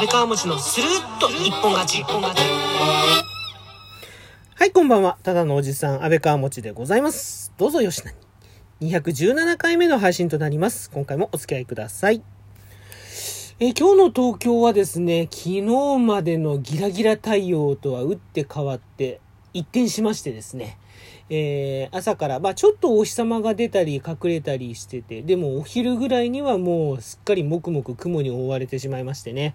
安倍川餅のスルッと一本勝ち。一本勝ち。はい、こんばんは。ただのおじさん、安倍川餅でございます。どうぞよしなに。217回目の配信となります。今回もお付き合いください。え今日の東京はですね、昨日までのギラギラ太陽とは打って変わって、一転しましてですね、えー朝から、まあちょっとお日様が出たり隠れたりしてて、でもお昼ぐらいにはもうすっかりもくもく雲に覆われてしまいましてね、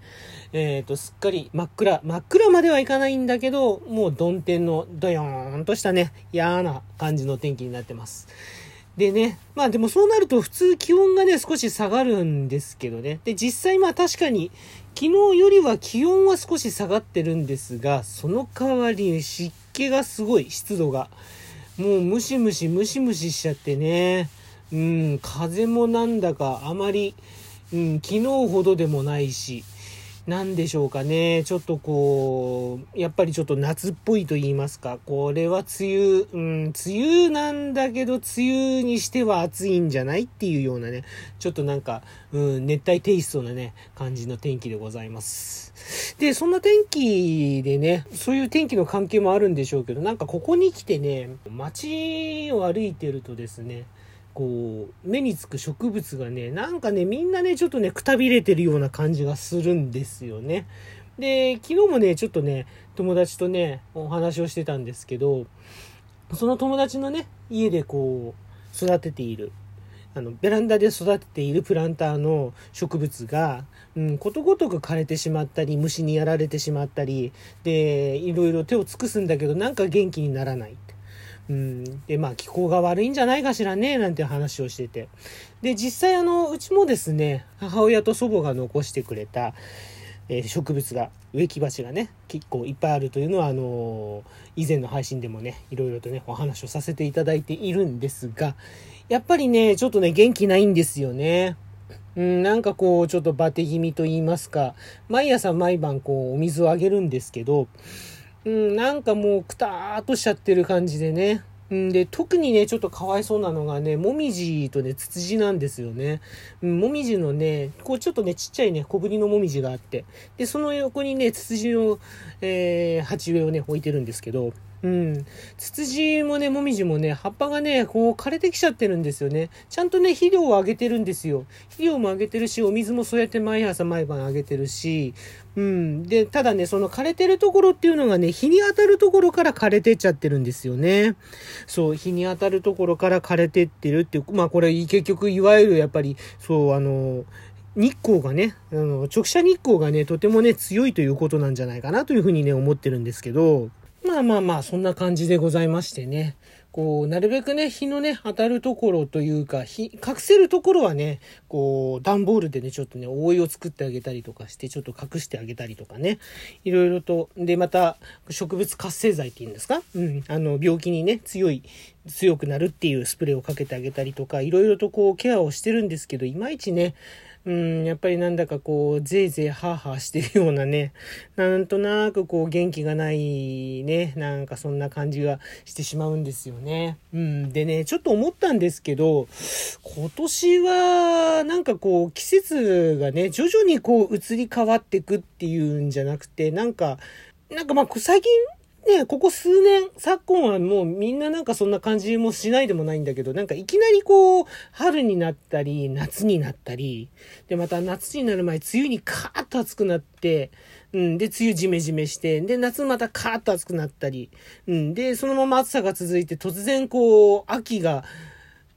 えっ、と、すっかり真っ暗、真っ暗まではいかないんだけど、もう曇天のドヨーンとしたね、嫌な感じの天気になってます。でね、まあでもそうなると普通気温がね、少し下がるんですけどね。で、実際まあ確かに、昨日よりは気温は少し下がってるんですが、その代わり湿気がすごい、湿度が。もうムシムシムシムシしちゃってね。うん、風もなんだかあまり、うん、昨日ほどでもないし、なんでしょうかね。ちょっとこう、やっぱりちょっと夏っぽいと言いますか。これは梅雨、うん、梅雨なんだけど、梅雨にしては暑いんじゃないっていうようなね、ちょっとなんか、うん、熱帯テイストなね、感じの天気でございます。で、そんな天気でね、そういう天気の関係もあるんでしょうけど、なんかここに来てね、街を歩いてるとですね、こう、目につく植物がね、なんかね、みんなね、ちょっとね、くたびれてるような感じがするんですよね。で、昨日もね、ちょっとね、友達とね、お話をしてたんですけど、その友達のね、家でこう、育てている、あの、ベランダで育てているプランターの植物が、うん、ことごとく枯れてしまったり、虫にやられてしまったり、で、いろいろ手を尽くすんだけど、なんか元気にならない。うん、で、まあ、気候が悪いんじゃないかしらね、なんて話をしてて。で、実際あの、うちもですね、母親と祖母が残してくれた、えー植物が、植木鉢がね、結構いっぱいあるというのは、あのー以前の配信でもね、いろいろとね、お話をさせていただいているんですが、やっぱりね、ちょっとね、元気ないんですよね。うん、なんかこう、ちょっとバテ気味と言いますか、毎朝毎晩こう、お水をあげるんですけど、うん、なんかもうくたーっとしちゃってる感じでね。うん、で、特にね、ちょっとかわいそうなのがね、もみじとね、ツツジなんですよね。うん、もみじのね、こうちょっとね、ちっちゃいね、小ぶりのもみじがあって、で、その横にね、ツツジの、えー、鉢植えをね、置いてるんですけど、うん。ツツジもね、もみじもね、葉っぱがね、こう枯れてきちゃってるんですよね。ちゃんとね、肥料をあげてるんですよ。肥料もあげてるし、お水もそうやって毎朝毎晩あげてるし、うん。で、ただね、その枯れてるところっていうのがね、日に当たるところから枯れてっちゃってるんですよね。そう、日に当たるところから枯れてってるっていう、まあこれ結局いわゆるやっぱり、そう、あの、日光がね、あの、直射日光がね、とてもね、強いということなんじゃないかなというふうにね、思ってるんですけど、まあまあまあ、そんな感じでございましてね。こう、なるべくね、日のね、当たるところというか、日、隠せるところはね、こう、段ボールでね、ちょっとね、覆いを作ってあげたりとかして、ちょっと隠してあげたりとかね。いろいろと、で、また、植物活性剤っていうんですか？うん。あの、病気にね、強い、強くなるっていうスプレーをかけてあげたりとか、いろいろとこう、ケアをしてるんですけど、いまいちね、うん、やっぱりなんだかこう、ぜいぜいハーハーしてるようなね、なんとなくこう、元気がないね、なんかそんな感じがしてしまうんですよね。うん、でね、ちょっと思ったんですけど、今年は、なんかこう、季節がね、徐々にこう、移り変わっていくっていうんじゃなくて、なんか、なんかまあ、最近、ね、ここ数年、昨今はもうみんななんかそんな感じもしないでもないんだけど、なんかいきなりこう、春になったり、夏になったり、で、また夏になる前、梅雨にカーッと暑くなって、うん、で、梅雨ジメジメして、で、夏またカーッと暑くなったり、うん、で、そのまま暑さが続いて、突然こう、秋が、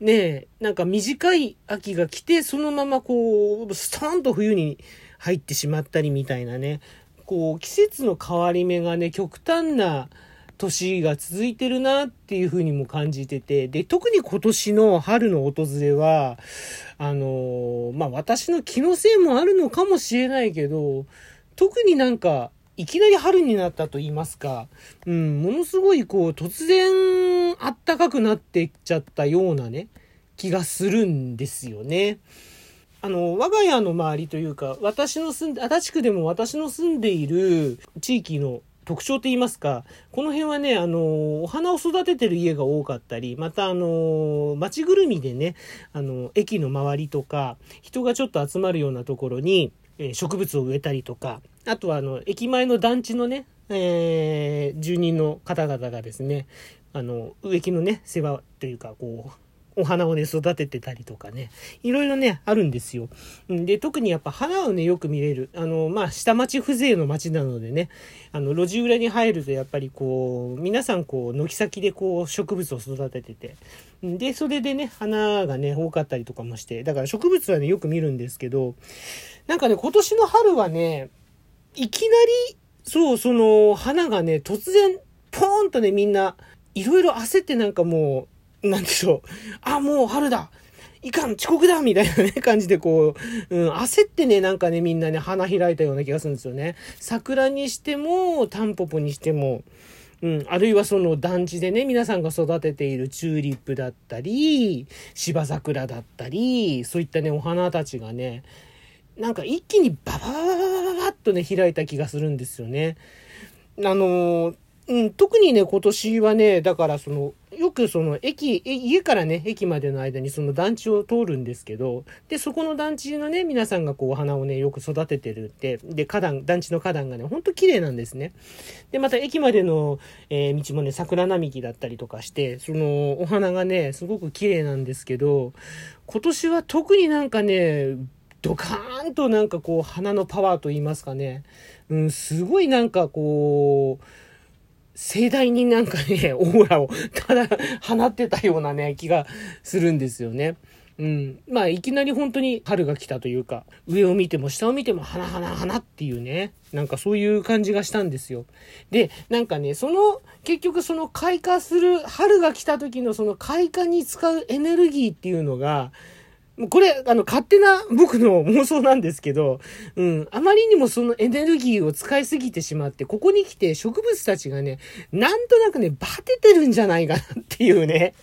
ね、なんか短い秋が来て、そのままこう、ストーンと冬に入ってしまったりみたいなね、こう、季節の変わり目がね、極端な年が続いてるなっていうふうにも感じてて、で、特に今年の春の訪れは、あのまあ、私の気のせいもあるのかもしれないけど、特になんか、いきなり春になったと言いますか、うん、ものすごいこう、突然、あったかくなってっちゃったようなね、気がするんですよね。あの、我が家の周りというか、私の住んで、足立区でも私の住んでいる地域の特徴と言いますか、この辺はね、あの、お花を育ててる家が多かったり、またあの、町ぐるみでね、あの、駅の周りとか、人がちょっと集まるようなところに、え植物を植えたりとか、あとはあの、駅前の団地のね、えー住人の方々がですね、あの、植木のね、世話というか、こう、お花をね、育ててたりとかね、いろいろね、あるんですよ。うんで、特にやっぱ花をね、よく見れる。あの、まあ、下町風情の町なのでね、あの、路地裏に入るとやっぱりこう、皆さんこう、軒先でこう、植物を育ててて、で、それでね、花がね、多かったりとかもして、だから植物はね、よく見るんですけど、なんかね、今年の春はね、いきなり、そう、その、花がね、突然、ポーンとね、みんな、いろいろ焦ってなんかもう、なんでしょう。あ、もう春だいかん遅刻だみたいなね、感じでこう、うん、焦ってね、なんかね、みんなね、花開いたような気がするんですよね。桜にしても、タンポポにしても、うん、あるいはその団地でね、皆さんが育てているチューリップだったり、芝桜だったり、そういったね、お花たちがね、なんか一気にバババババババッとね、開いた気がするんですよね。あのーうん、特にね、今年はね、だからその、よくその駅、家からね、駅までの間にその団地を通るんですけど、で、そこの団地のね、皆さんがこうお花をね、よく育ててるって、で、花壇、団地の花壇がね、ほんと綺麗なんですね。で、また駅までの、えー道もね、桜並木だったりとかして、その、お花がね、すごく綺麗なんですけど、今年は特になんかね、ドカーンとなんかこう、花のパワーと言いますかね、うん、すごいなんかこう、盛大になんかね、オーラをただ放ってたようなね、気がするんですよね。うん。まあ、いきなり本当に春が来たというか、上を見ても下を見ても花花花っていうね、なんかそういう感じがしたんですよ。で、なんかね、その、結局その開花する、春が来た時のその開花に使うエネルギーっていうのが、これ、あの、勝手な僕の妄想なんですけど、うん、あまりにもそのエネルギーを使いすぎてしまって、ここに来て植物たちがね、なんとなくね、バテてるんじゃないかなっていうね、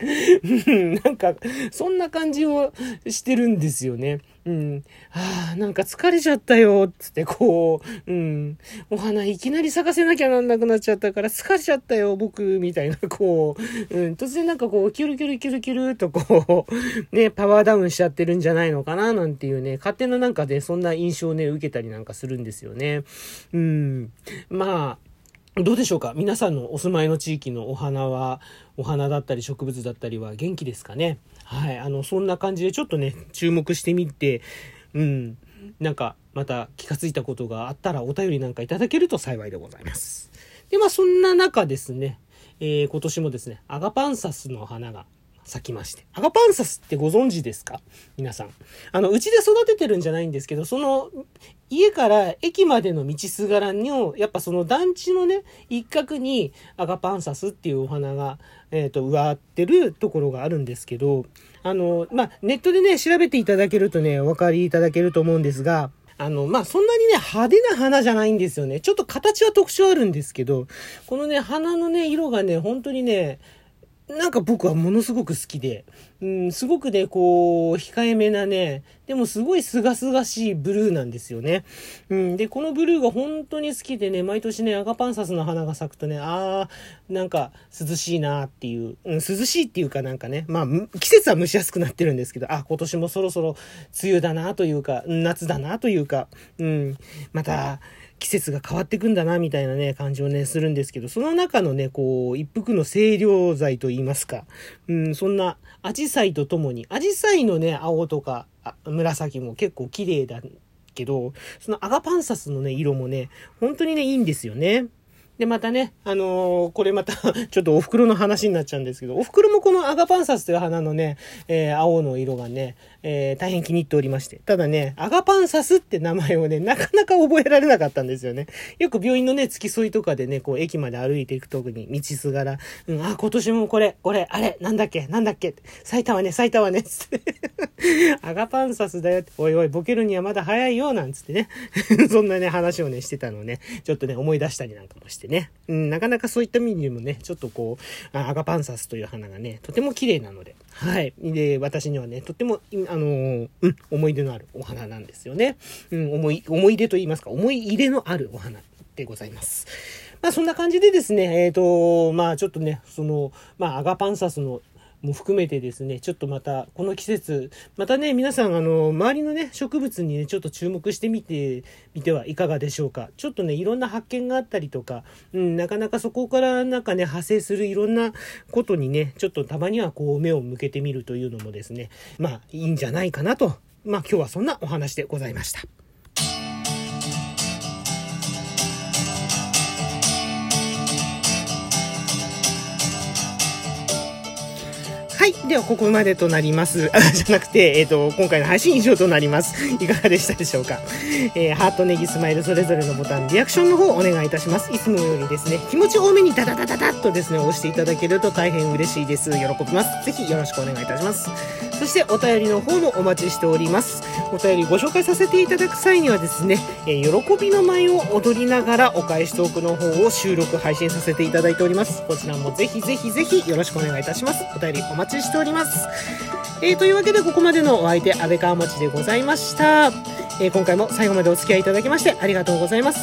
うんなんか、そんな感じをしてるんですよね。うん。ああ、なんか疲れちゃったよ、つってこう、うん。お花いきなり咲かせなきゃなんなくなっちゃったから疲れちゃったよ、僕、みたいな、こう、うん。突然なんかこう、キュルキュルキュルキュルとこう、ね、パワーダウンしちゃってるんじゃないのかな、なんていうね、勝手ななんかで、そんな印象をね、受けたりなんかするんですよね。うん。まあ、どうでしょうか皆さんのお住まいの地域のお花は、お花だったり植物だったりは元気ですかね？はい。あの、そんな感じでちょっとね、注目してみて、うん。なんか、また気がついたことがあったらお便りなんかいただけると幸いでございます。で、まあそんな中ですね、えー今年もですね、アガパンサスの花が咲きまして。アガパンサスってご存知ですか？皆さん。あの、うちで育ててるんじゃないんですけど、その、家から駅までの道すがらの、やっぱその団地のね、一角にアガパンサスっていうお花が、えっ、と、植わってるところがあるんですけど、あの、まあ、ネットでね、調べていただけるとね、お分かりいただけると思うんですが、あの、まあ、そんなにね、派手な花じゃないんですよね。ちょっと形は特徴あるんですけど、このね、花のね、色がね、本当にね、なんか僕はものすごく好きで、うん、すごくね、こう、控えめなね、でもすごい清々しいブルーなんですよね。うん、で、このブルーが本当に好きでね、毎年ね、アガパンサスの花が咲くとね、あー、なんか涼しいなーっていう、うん、涼しいっていうかなんかね、まあ、季節は蒸し暑くなってるんですけど、あ、今年もそろそろ梅雨だなというか、夏だなというか、うん、また、季節が変わってくんだな、みたいなね、感じをね、するんですけど、その中のね、こう、一服の清涼剤と言いますか、うん、そんな、アジサイとともに、アジサイのね、青とか、紫も結構綺麗だけど、そのアガパンサスのね、色もね、本当にね、いいんですよね。で、またね、あのーこれまた、ちょっとお袋の話になっちゃうんですけど、お袋もこのアガパンサスという花のね、えー青の色がね、えー大変気に入っておりまして。ただね、アガパンサスって名前をね、なかなか覚えられなかったんですよね。よく病院のね、付き添いとかでね、こう、駅まで歩いていくときに、道すがら、うん、あ、今年もこれ、これ、あれ、なんだっけ、なんだっけ、咲いたわね、咲いたわね、つって。アガパンサスだよって、おいおい、ボケるにはまだ早いよ、なんつってね。そんなね、話をね、してたのをね、ちょっとね、思い出したりなんかもしてね。うん、なかなかそういった意味でもね、ちょっとこう、アガパンサスという花がね、とても綺麗なので、はい。で、私にはね、とっても、あのうん、思い出のあるお花なんですよね。うん、思い、思い出と言いますか、思い入れのあるお花でございます。まあそんな感じでですね、えっ、と、まあちょっとね、その、まあアガパンサスのも含めてですね、ちょっとまた、この季節、またね、皆さん、あの、周りのね、植物にね、ちょっと注目してみて、みてはいかがでしょうか。ちょっとね、いろんな発見があったりとか、うん、なかなかそこからなんかね、派生するいろんなことにね、ちょっとたまにはこう、目を向けてみるというのもですね、まあ、いいんじゃないかなと。まあ、今日はそんなお話でございました。はい。では、ここまでとなります。じゃなくて、えっ、ー、と、今回の配信以上となります。いかがでしたでしょうか？えー、ハート、ネギ、スマイル、それぞれのボタン、リアクションの方お願いいたします。いつもよりですね、気持ち多めにダダダダダッとですね、押していただけると大変嬉しいです。喜びます。ぜひよろしくお願いいたします。そして、お便りの方もお待ちしております。お便りご紹介させていただく際にはですね、えー、喜びの舞を踊りながらお返しトークの方を収録配信させていただいております。こちらもぜひぜひぜひよろしくお願いいたします。お便りお待ちしております。えー、というわけでここまでのお相手、安倍川町でございました。えー、今回も最後までお付き合いいただきましてありがとうございます。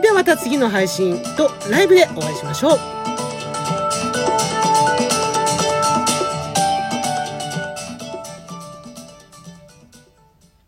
ではまた次の配信とライブでお会いしましょう。